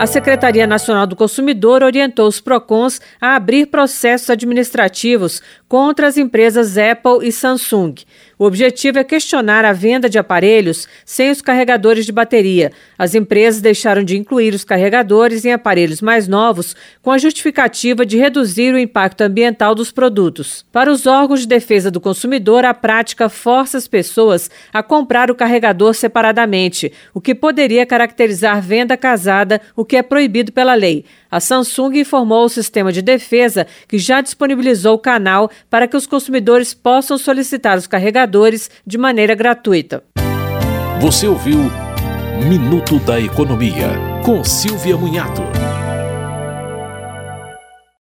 A Secretaria Nacional do Consumidor orientou os PROCONs a abrir processos administrativos contra as empresas Apple e Samsung. O objetivo é questionar a venda de aparelhos sem os carregadores de bateria. As empresas deixaram de incluir os carregadores em aparelhos mais novos com a justificativa de reduzir o impacto ambiental dos produtos. Para os órgãos de defesa do consumidor, a prática força as pessoas a comprar o carregador separadamente, o que poderia caracterizar venda casada, o que é proibido pela lei. A Samsung informou ao sistema de defesa que já disponibilizou o canal para que os consumidores possam solicitar os carregadores de maneira gratuita. Você ouviu Minuto da Economia, com Silvia Munhato.